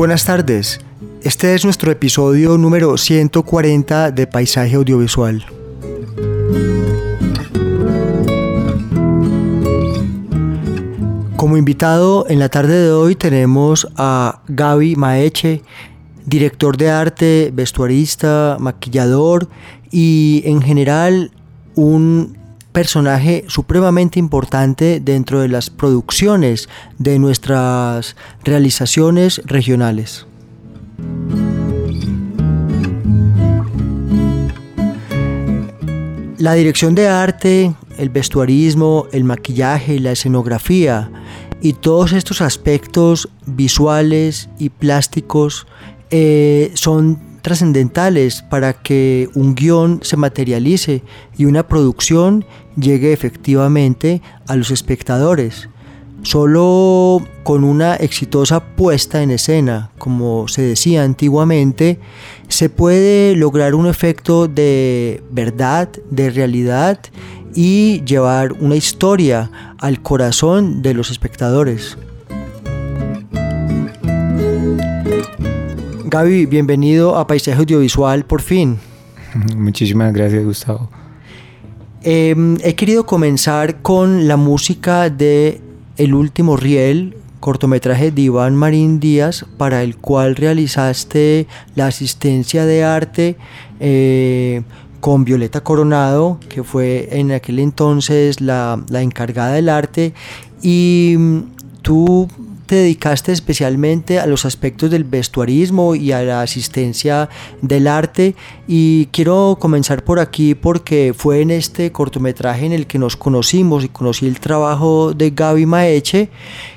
Buenas tardes. Este es nuestro episodio número 140 de Paisaje Audiovisual. Como invitado en la tarde de hoy tenemos a Gaby Maeche, director de arte, vestuarista, maquillador y en general un personaje supremamente importante dentro de las producciones de nuestras realizaciones regionales. La dirección de arte, el vestuarismo, el maquillaje, la escenografía y todos estos aspectos visuales y plásticos eh, son trascendentales para que un guion se materialice y una producción llegue efectivamente a los espectadores. Solo con una exitosa puesta en escena, como se decía antiguamente, se puede lograr un efecto de verdad, de realidad y llevar una historia al corazón de los espectadores. Gaby, bienvenido a Paisaje Audiovisual por fin. Muchísimas gracias, Gustavo. Eh, he querido comenzar con la música de El último riel, cortometraje de Iván Marín Díaz, para el cual realizaste la asistencia de arte eh, con Violeta Coronado, que fue en aquel entonces la, la encargada del arte, y mm, tú te dedicaste especialmente a los aspectos del vestuarismo y a la asistencia del arte y quiero comenzar por aquí porque fue en este cortometraje en el que nos conocimos y conocí el trabajo de Gaby Maeche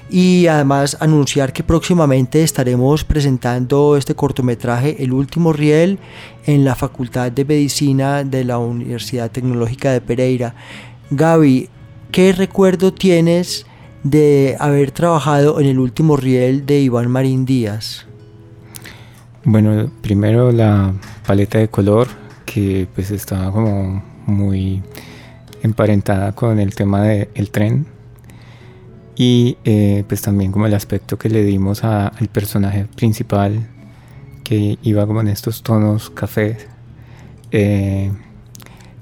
y además anunciar que próximamente estaremos presentando este cortometraje El último riel en la Facultad de Medicina de la Universidad Tecnológica de Pereira. Gaby, ¿qué recuerdo tienes de haber trabajado en el último riel de Iván Marín Díaz? Bueno, primero la paleta de color que pues estaba como muy emparentada con el tema del tren y eh, pues también como el aspecto que le dimos al personaje principal que iba como en estos tonos cafés. Eh,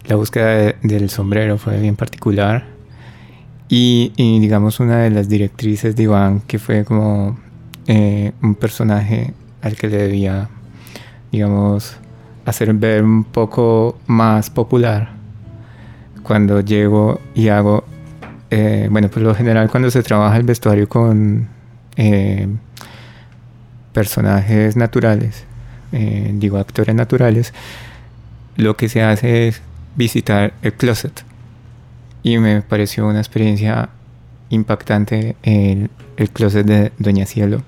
la búsqueda de- del sombrero fue bien particular y, digamos una de las directrices de Iván que fue como eh, un personaje al que le debía digamos hacer ver un poco más popular cuando llego y hago eh, bueno por lo general cuando se trabaja el vestuario con eh, personajes naturales digo actores naturales lo que se hace es visitar el closet y me pareció una experiencia impactante el, el closet de Doña Cielo,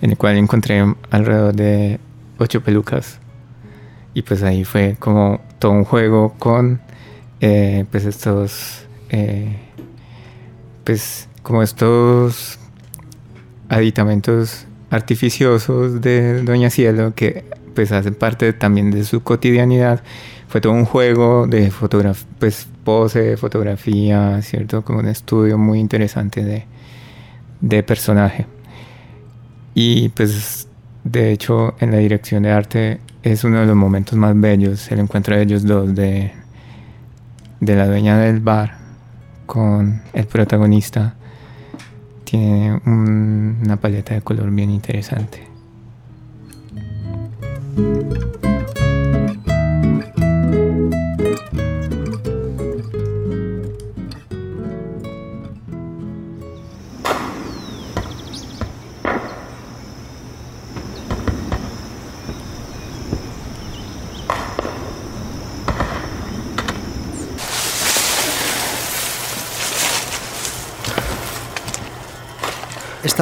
en el cual encontré alrededor de ocho pelucas. Y pues ahí fue como todo un juego con eh, pues estos, eh, pues como estos aditamentos artificiosos de Doña Cielo que pues hacen parte también de su cotidianidad. Fue todo un juego de fotografía, pues pose, fotografía, ¿cierto? Como un estudio muy interesante de, de personaje. Y pues de hecho en la dirección de arte es uno de los momentos más bellos, el encuentro de ellos dos, de, de la dueña del bar con el protagonista. Tiene una paleta de color bien interesante.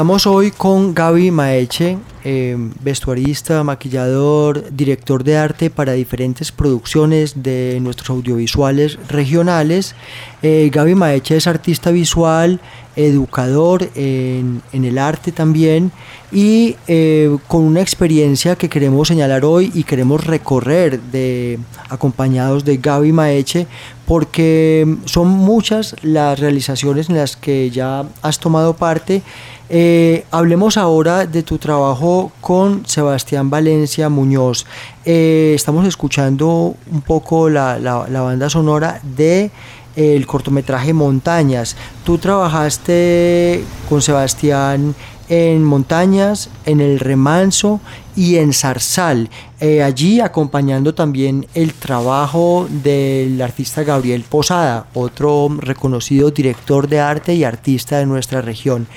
Estamos hoy con Gaby Maeche, eh, vestuarista, maquillador, director de arte para diferentes producciones de nuestros audiovisuales regionales. Eh, Gaby Maeche es artista visual, educador en, el arte también y eh, con una experiencia que queremos señalar hoy y queremos recorrer acompañados de Gaby Maeche porque son muchas las realizaciones en las que ya has tomado parte eh, hablemos ahora de tu trabajo con Sebastián Valencia Muñoz. Eh, estamos escuchando un poco la, banda sonora de eh, el cortometraje Montañas. Tú trabajaste con Sebastián en Montañas, en El Remanso y en Zarzal, eh, allí acompañando también el trabajo del artista Gabriel Posada, otro reconocido director de arte y artista de nuestra región.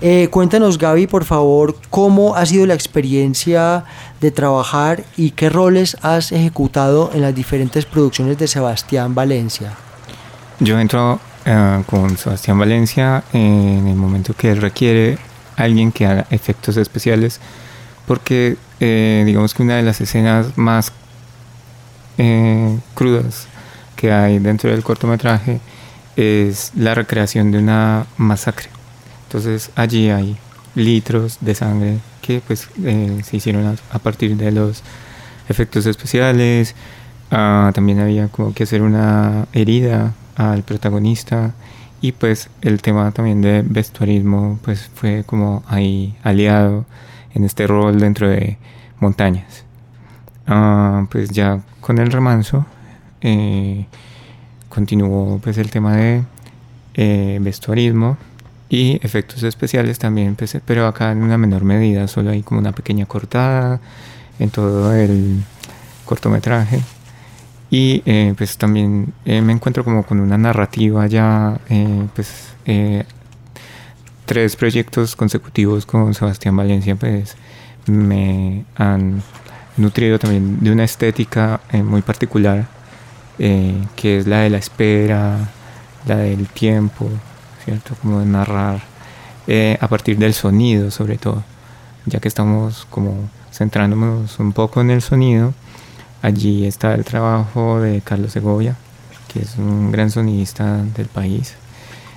Eh, cuéntanos Gaby, por favor, cómo ha sido la experiencia de trabajar y qué roles has ejecutado en las diferentes producciones de Sebastián Valencia. Yo entro eh, con Sebastián Valencia en el momento que requiere alguien que haga efectos especiales, porque eh, digamos que una de las escenas más eh, crudas que hay dentro del cortometraje es la recreación de una masacre. Entonces allí hay litros de sangre que pues eh, se hicieron a, partir de los efectos especiales. Ah, también había como que hacer una herida al protagonista y pues el tema también de vestuarismo pues fue como ahí aliado en este rol dentro de montañas. Ah, pues ya con el remanso eh, continuó pues el tema de eh, vestuarismo y efectos especiales también, pues, pero acá en una menor medida, solo hay como una pequeña cortada en todo el cortometraje y eh, pues también eh, me encuentro como con una narrativa ya, eh, pues tres proyectos consecutivos con Sebastián Valencia pues me han nutrido también de una estética muy particular que es la de la espera, la del tiempo, ¿cierto? Como de narrar a partir del sonido sobre todo, ya que estamos como centrándonos un poco en el sonido Allí está el trabajo de Carlos Segovia, que es un gran sonidista del país.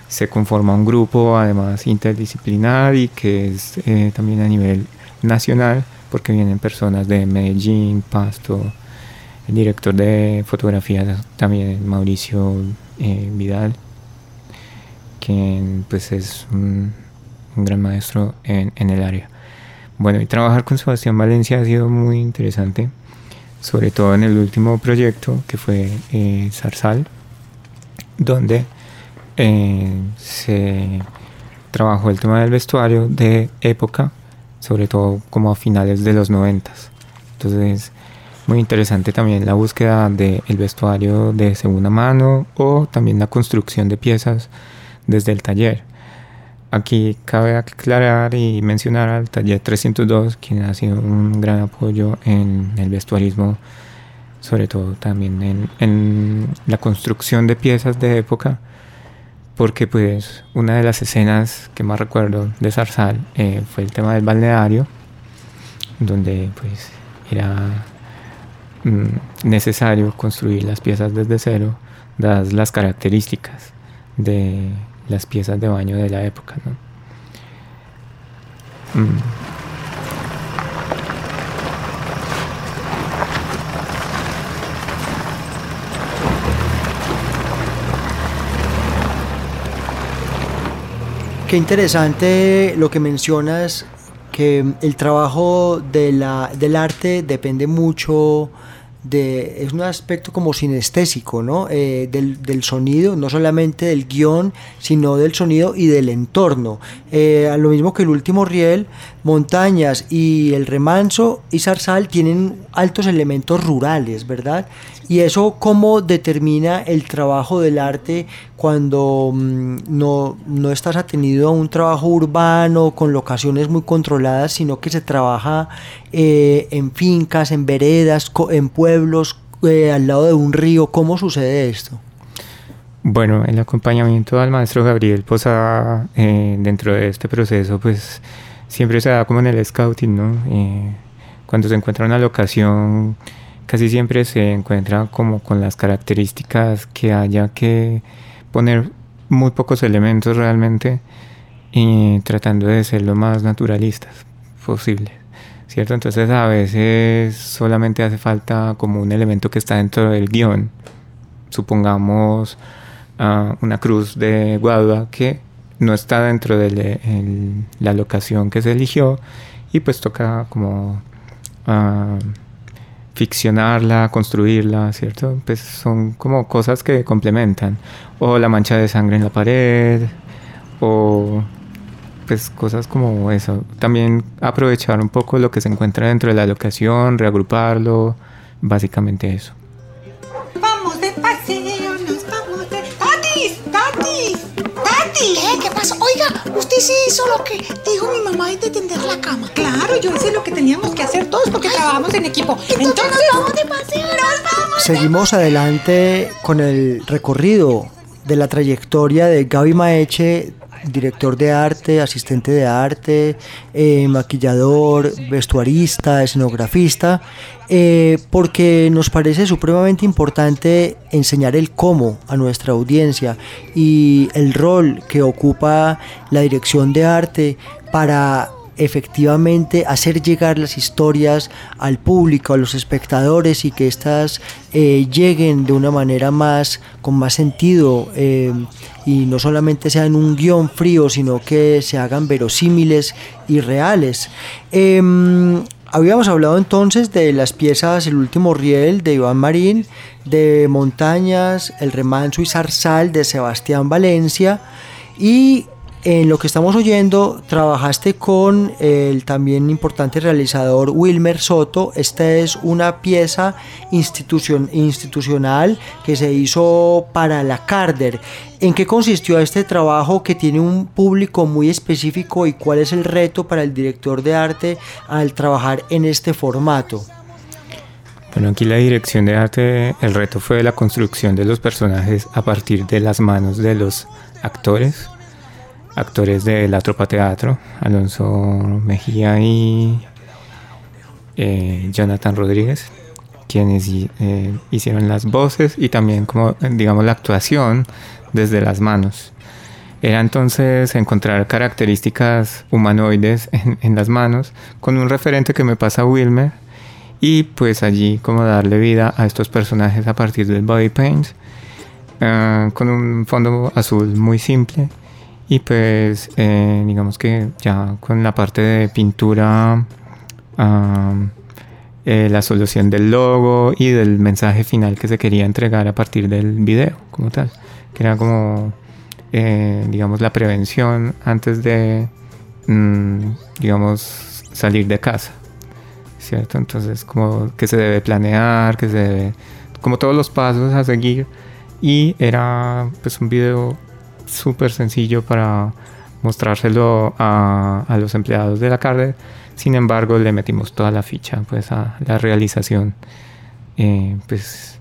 Se conforma un grupo además interdisciplinar y que es eh, también a nivel nacional, porque vienen personas de Medellín, Pasto, el director de fotografía también Mauricio eh, Vidal, quien pues es un, gran maestro en, en el área. Bueno, y trabajar con Sebastián Valencia ha sido muy interesante sobre todo en el último proyecto que fue eh, Zarzal, donde eh, se trabajó el tema del vestuario de época, sobre todo como a finales de los noventas. Entonces, muy interesante también la búsqueda del vestuario de segunda mano o también la construcción de piezas desde el taller. Aquí cabe aclarar y mencionar al taller 302, quien ha sido un gran apoyo en el vestuarismo, sobre todo también en, la construcción de piezas de época, porque pues una de las escenas que más recuerdo de Zarzal eh, fue el tema del balneario, donde pues era mm, necesario construir las piezas desde cero, dadas las características de las piezas de baño de la época. ¿no? Mm. Qué interesante lo que mencionas, que el trabajo de la, del arte depende mucho de, es un aspecto como sinestésico, ¿no? Eh, del, del, sonido, no solamente del guion, sino del sonido y del entorno. Eh, lo mismo que el último riel, montañas y el remanso y zarzal tienen altos elementos rurales, ¿verdad? Y eso cómo determina el trabajo del arte cuando mm, no, no estás atenido a un trabajo urbano con locaciones muy controladas, sino que se trabaja eh, en fincas, en veredas, en pueblos, eh, al lado de un río. ¿Cómo sucede esto? Bueno, el acompañamiento al maestro Gabriel Posada eh, dentro de este proceso, pues siempre se da como en el scouting, ¿no? cuando se encuentra una locación casi siempre se encuentra como con las características que haya que poner muy pocos elementos realmente y tratando de ser lo más naturalistas posible. ¿Cierto? Entonces a veces solamente hace falta como un elemento que está dentro del guion. Supongamos uh, una cruz de guadua que no está dentro de la locación que se eligió y pues toca como uh, ficcionarla, construirla, ¿cierto? Pues son como cosas que complementan. O la mancha de sangre en la pared, o pues cosas como eso. También aprovechar un poco lo que se encuentra dentro de la locación, reagruparlo, básicamente eso. Vamos de paseo, nos vamos de... ¡Tatis! ¡Tatis! ¡Tatis! ¿Qué? ¿Qué pasa? Oiga, usted sí hizo lo que dijo mi mamá de tender la cama. Claro, yo hice lo que teníamos que hacer todos porque trabajamos en equipo. Entonces, nos vamos de paseo, nos vamos. Seguimos adelante con el recorrido de la trayectoria de Gaby Maeche director de arte, asistente de arte, eh, maquillador, vestuarista, escenografista, eh, porque nos parece supremamente importante enseñar el cómo a nuestra audiencia y el rol que ocupa la dirección de arte para efectivamente hacer llegar las historias al público, a los espectadores y que éstas eh, lleguen de una manera más, con más sentido y no solamente sean un guion frío, sino que se hagan verosímiles y reales. Em, habíamos hablado entonces de las piezas El último riel de Iván Marín, de Montañas, El remanso y zarzal de Sebastián Valencia y en lo que estamos oyendo, trabajaste con el también importante realizador Wilmer Soto. Esta es una pieza institucional que se hizo para la Carder. ¿En qué consistió este trabajo que tiene un público muy específico y cuál es el reto para el director de arte al trabajar en este formato? Bueno, aquí la dirección de arte, el reto fue la construcción de los personajes a partir de las manos de los actores actores de la tropa teatro, Alonso Mejía y eh, Jonathan Rodríguez, quienes eh, hicieron las voces y también como digamos la actuación desde las manos. Era entonces encontrar características humanoides en, las manos con un referente que me pasa Wilmer y pues allí como darle vida a estos personajes a partir del body paint eh, con un fondo azul muy simple y pues eh, digamos que ya con la parte de pintura, eh, la solución del logo y del mensaje final que se quería entregar a partir del video como tal, que era como eh, digamos la prevención antes de mm, digamos salir de casa. ¿Cierto? Entonces como que se debe planear, que se debe como todos los pasos a seguir y era pues un video súper sencillo para mostrárselo a, los empleados de la cárcel. Sin embargo, le metimos toda la ficha pues, a la realización. Eh, pues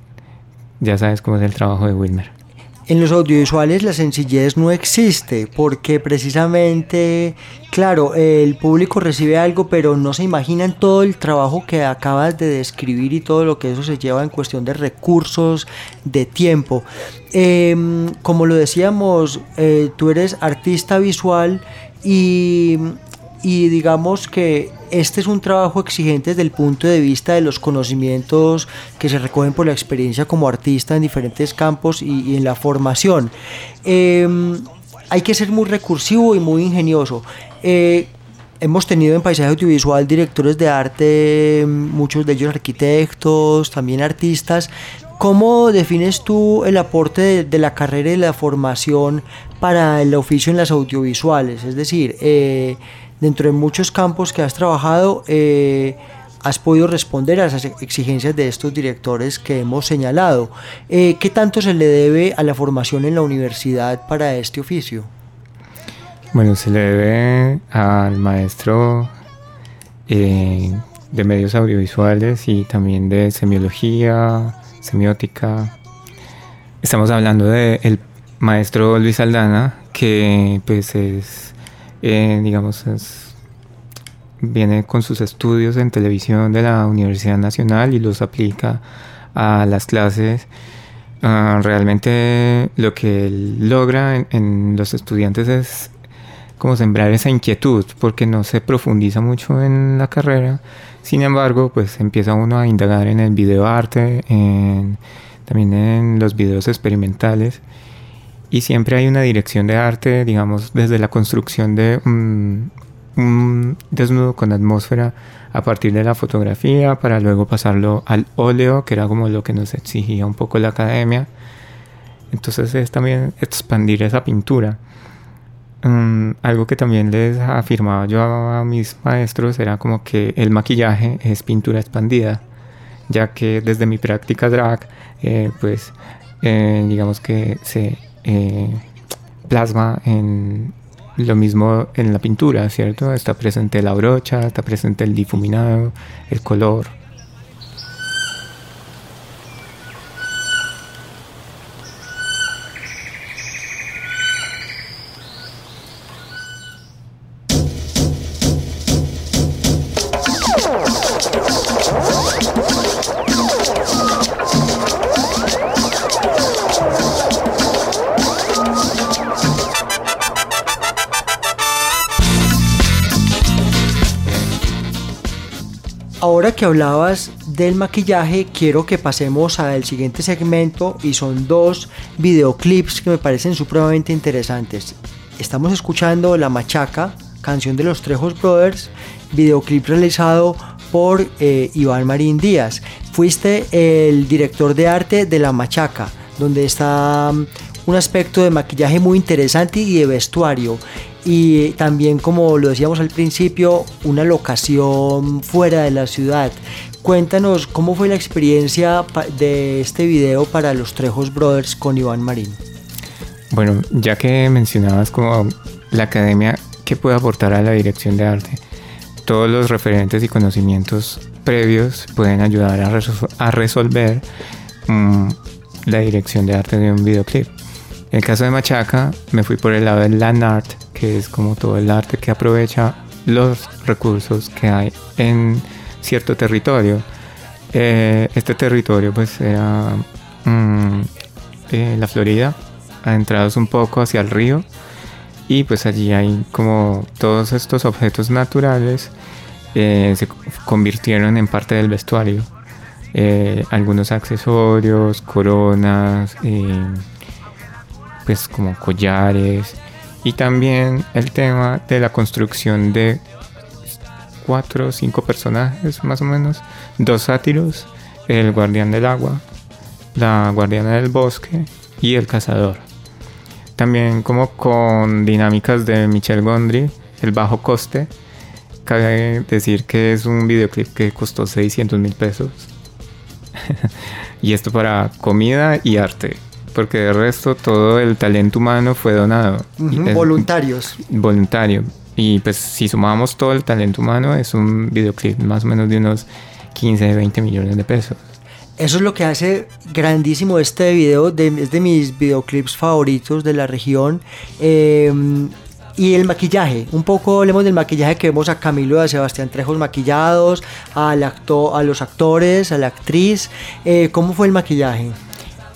ya sabes cómo es el trabajo de Wilmer. En los audiovisuales la sencillez no existe porque precisamente, claro, el público recibe algo pero no se imaginan todo el trabajo que acabas de describir y todo lo que eso se lleva en cuestión de recursos, de tiempo. Em, como lo decíamos, eh, tú eres artista visual y y digamos que este es un trabajo exigente desde el punto de vista de los conocimientos que se recogen por la experiencia como artista en diferentes campos y, en la formación. Em, hay que ser muy recursivo y muy ingenioso. Eh, hemos tenido en paisaje audiovisual directores de arte, muchos de ellos arquitectos, también artistas. ¿Cómo defines tú el aporte de, la carrera y la formación para el oficio en las audiovisuales? Es decir, eh, dentro de muchos campos que has trabajado, eh, has podido responder a esas exigencias de estos directores que hemos señalado. Eh, ¿Qué tanto se le debe a la formación en la universidad para este oficio? Bueno, se le debe al maestro de medios audiovisuales y también de semiología, semiótica. Estamos hablando del maestro Luis Aldana, que pues es, eh, digamos, es viene con sus estudios en televisión de la Universidad Nacional y los aplica a las clases. Ah, realmente lo que logra en, los estudiantes es como sembrar esa inquietud, porque no se profundiza mucho en la carrera. Sin embargo, pues empieza uno a indagar en el videoarte, en, también en los videos experimentales. Y siempre hay una dirección de arte, digamos, desde la construcción de un, un desnudo con atmósfera a partir de la fotografía para luego pasarlo al óleo, que era como lo que nos exigía un poco la academia. Entonces es también expandir esa pintura. Mm, algo que también les afirmaba yo a mis maestros era como que el maquillaje es pintura expandida, ya que desde mi práctica drag, eh, pues eh, digamos que se eh, plasma en lo mismo en la pintura, ¿cierto? Está presente la brocha, está presente el difuminado, el color. Ahora que hablabas del maquillaje, quiero que pasemos al siguiente segmento y son dos videoclips que me parecen supremamente interesantes. Estamos escuchando La Machaca, canción de los Trejos Brothers, videoclip realizado por eh, Iván Marín Díaz. Fuiste el director de arte de La Machaca, donde está mm, un aspecto de maquillaje muy interesante y de vestuario. Y también como lo decíamos al principio una locación fuera de la ciudad. Cuéntanos cómo fue la experiencia de este video para los Trejos Brothers con Iván Marín bueno ya que mencionabas como la academia que puede aportar a la dirección de arte todos los referentes y conocimientos previos pueden ayudar a, resolver mm, la dirección de arte de un videoclip en el caso de Machaca, me fui por el lado del land art, que es como todo el arte que aprovecha los recursos que hay en cierto territorio. Eh, este territorio pues era mm, eh, la Florida, adentrados un poco hacia el río y pues allí hay como todos estos objetos naturales eh, se convirtieron en parte del vestuario. algunos accesorios, coronas, pues como collares y también el tema de la construcción de cuatro o cinco personajes más o menos, dos sátiros, el guardián del agua, la guardiana del bosque y el cazador. También como con dinámicas de Michel Gondry, el bajo coste. Cabe decir que es un videoclip que costó 600 mil pesos. y esto para comida y arte porque de resto todo el talento humano fue donado. voluntarios. Voluntario. Y pues si sumamos todo el talento humano es un videoclip más o menos de unos 15, 20 millones de pesos. Eso es lo que hace grandísimo este video, de, es de mis videoclips favoritos de la región. Em, y el maquillaje, un poco hablemos del maquillaje que vemos a Camilo y a Sebastián Trejos maquillados, al a los actores, a la actriz. Eh, ¿Cómo fue el maquillaje?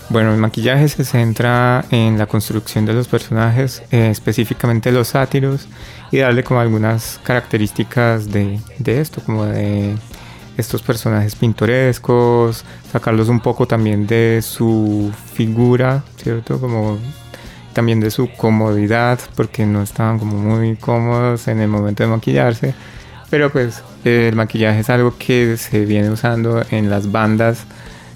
Bueno, el maquillaje se centra en la construcción de los personajes, eh, específicamente los sátiros, y darle como algunas características de, esto, como de estos personajes pintorescos, sacarlos un poco también de su figura, ¿cierto? Como también de su comodidad, porque no estaban como muy cómodos en el momento de maquillarse. Pero pues el maquillaje es algo que se viene usando en las bandas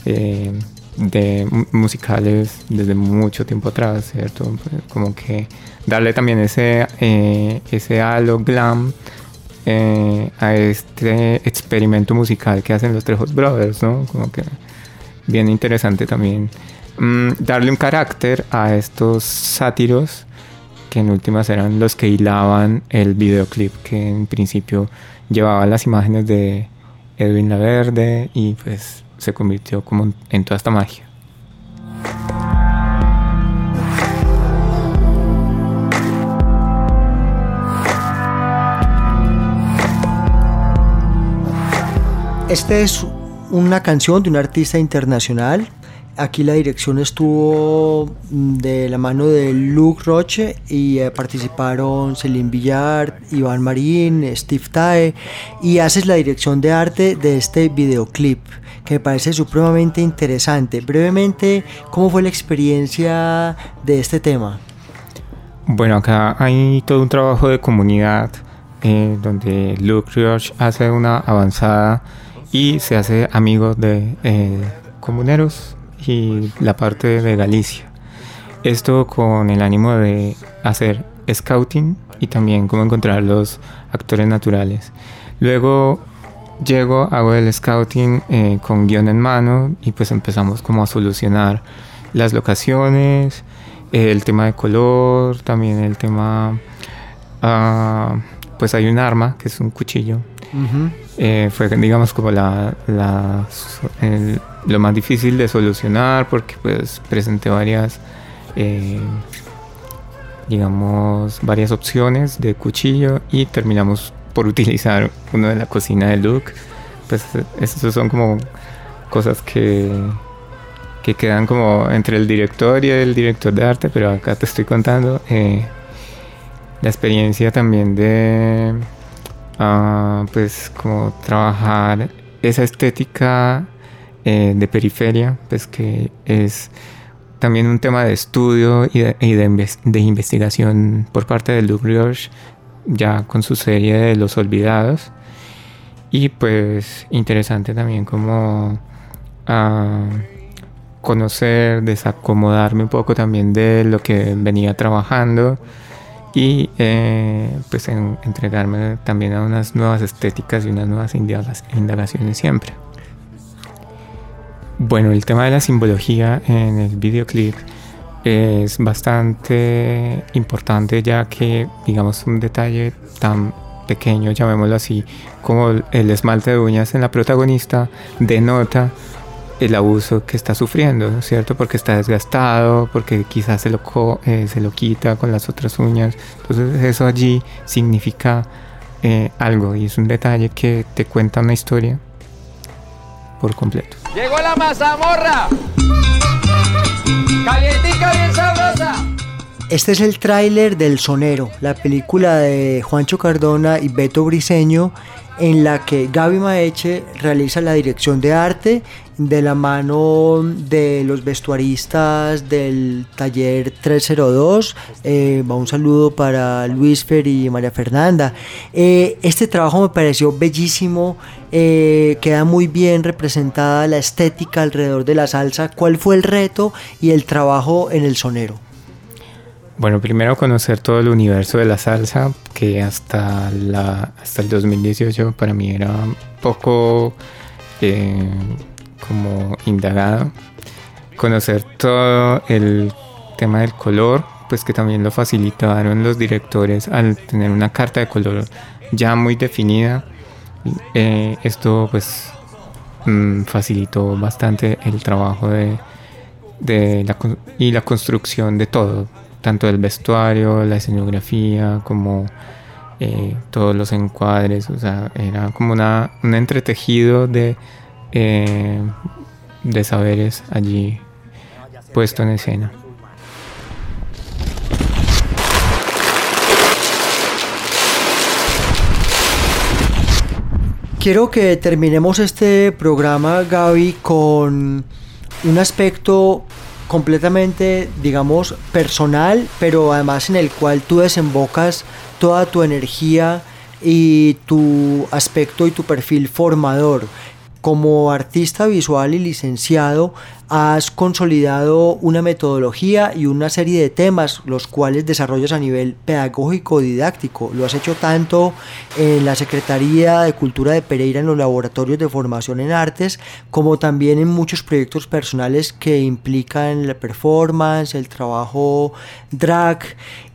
eh, de musicales desde mucho tiempo atrás, ¿cierto? Pues, como que darle también ese, eh, ese halo glam eh, a este experimento musical que hacen los Trejos Brothers, ¿no? Como que bien interesante también mm, darle un carácter a estos sátiros que en últimas eran los que hilaban el videoclip que en principio llevaba las imágenes de Edwin Laverde y pues se convirtió como en toda esta magia. Esta es una canción de un artista internacional. Aquí la dirección estuvo de la mano de Luke Roche y eh, participaron Celine Villard, Iván Marín, Steve Tae y haces la dirección de arte de este videoclip que me parece supremamente interesante. Brevemente, ¿cómo fue la experiencia de este tema? Bueno, acá hay todo un trabajo de comunidad eh, donde Luke Roche hace una avanzada y se hace amigo de eh, comuneros y la parte de Galicia. Esto con el ánimo de hacer scouting y también cómo encontrar los actores naturales. Luego llego, hago el scouting eh, con guion en mano y pues empezamos como a solucionar las locaciones, el tema de color, también el tema... Uh, pues hay un arma que es un cuchillo eh, fue, digamos, como la, lo más difícil de solucionar porque pues presenté varias, eh, digamos, varias opciones de cuchillo y terminamos por utilizar uno de la cocina de Luke. Pues estos son como cosas que, que quedan como entre el director y el director de arte, pero acá te estoy contando eh, la experiencia también de pues como trabajar esa estética eh, de periferia, pues que es también un tema de estudio y de, investigación por parte de Luc Rioche, ya con su serie de Los Olvidados. Y pues interesante también como ah, conocer, desacomodarme un poco también de lo que venía trabajando y eh, pues entregarme también a unas nuevas estéticas y unas nuevas indagaciones siempre. Bueno, el tema de la simbología en el videoclip es bastante importante ya que digamos un detalle tan pequeño, llamémoslo así, como el esmalte de uñas en la protagonista denota el abuso que está sufriendo, ¿cierto? Porque está desgastado, porque quizás se lo, eh, se lo quita con las otras uñas. Entonces eso allí significa eh, algo y es un detalle que te cuenta una historia por completo. Llegó la mazamorra. Calientica bien sabrosa. Este es el tráiler del Sonero, la película de Juancho Cardona y Beto Briseño en la que Gaby Maeche realiza la dirección de arte de la mano de los vestuaristas del taller 302. Eh, un saludo para Luis Fer y María Fernanda. Eh, este trabajo me pareció bellísimo, eh, queda muy bien representada la estética alrededor de la salsa. ¿Cuál fue el reto y el trabajo en el sonero? Bueno, primero conocer todo el universo de la salsa, que hasta, la, hasta el 2018 para mí era poco eh, como indagado. Conocer todo el tema del color, pues que también lo facilitaron los directores al tener una carta de color ya muy definida. Eh, esto pues mm, facilitó bastante el trabajo de, de la, y la construcción de todo, tanto el vestuario, la escenografía, como eh, todos los encuadres, o sea, era como una, un entretejido de, eh, de saberes allí puesto en escena. Quiero que terminemos este programa, Gaby, con un aspecto completamente, digamos, personal, pero además en el cual tú desembocas toda tu energía y tu aspecto y tu perfil formador. Como artista visual y licenciado, has consolidado una metodología y una serie de temas los cuales desarrollas a nivel pedagógico didáctico. Lo has hecho tanto en la Secretaría de Cultura de Pereira en los laboratorios de formación en artes como también en muchos proyectos personales que implican la performance, el trabajo drag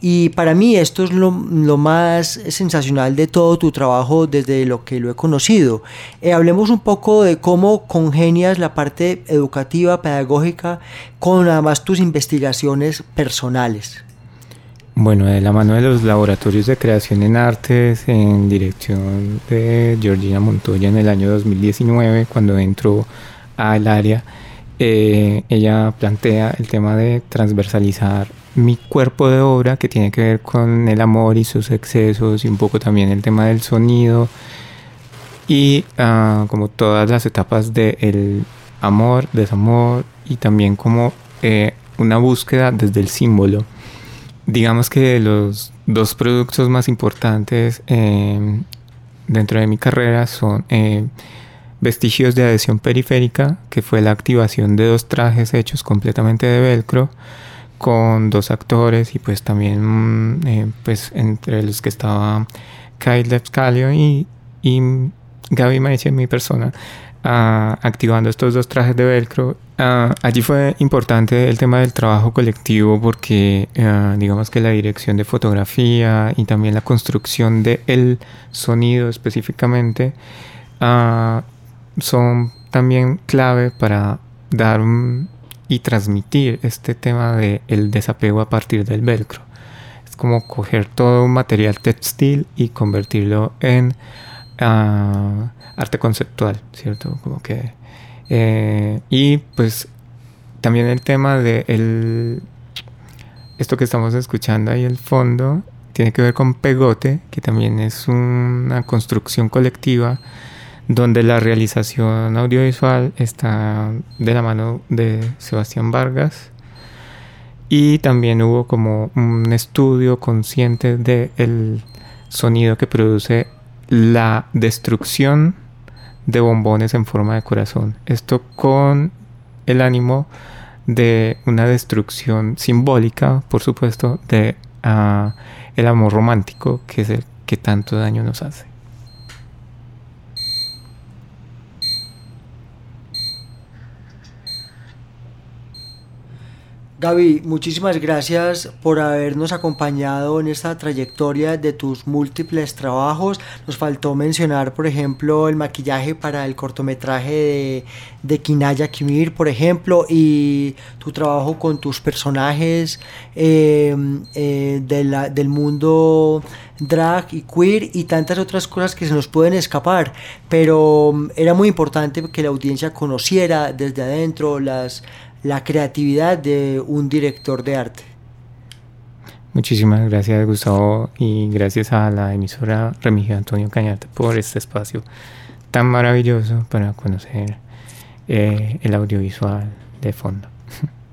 y para mí esto es lo, más sensacional de todo tu trabajo desde lo que lo he conocido. Eh, hablemos un poco de cómo congenias la parte educativa pedagógica con además tus investigaciones personales? Bueno, de la mano de los laboratorios de creación en artes en dirección de Georgina Montoya en el año 2019, cuando entró al área, eh, ella plantea el tema de transversalizar mi cuerpo de obra que tiene que ver con el amor y sus excesos y un poco también el tema del sonido y ah, como todas las etapas del amor, desamor y también como eh, una búsqueda desde el símbolo. Digamos que los dos productos más importantes em, dentro de mi carrera son eh, vestigios de adhesión periférica, que fue la activación de dos trajes hechos completamente de velcro con dos actores y pues también mm, eh, pues entre los que estaba Kyle Lepscalio y, y Gaby Maicia, mi persona, activando estos dos trajes de velcro. allí fue importante el tema del trabajo colectivo porque digamos que la dirección de fotografía y también la construcción del el sonido específicamente son también clave para dar y transmitir este tema del el desapego a partir del velcro. Es como coger todo un material textil y convertirlo en arte conceptual, ¿cierto? Como que... Eh, y pues también el tema de el, esto que estamos escuchando ahí el fondo tiene que ver con Pegote, que también es una construcción colectiva donde la realización audiovisual está de la mano de Sebastián Vargas y también hubo como un estudio consciente del sonido que produce la destrucción de bombones en forma de corazón. Esto con el ánimo de una destrucción simbólica, por supuesto, de ah, el amor romántico, que es el que tanto daño nos hace. Gaby, muchísimas gracias por habernos acompañado en esta trayectoria de tus múltiples trabajos. Nos faltó mencionar, por ejemplo, el maquillaje para el cortometraje de, Kinaya Kimir, por ejemplo, y tu trabajo con tus personajes em, eh, del mundo drag y queer y tantas otras cosas que se nos pueden escapar. Pero em, era muy importante que la audiencia conociera desde adentro las la creatividad de un director de arte. Muchísimas gracias Gustavo y gracias a la emisora Remigio Antonio Cañate por este espacio tan maravilloso para conocer eh, el audiovisual de fondo.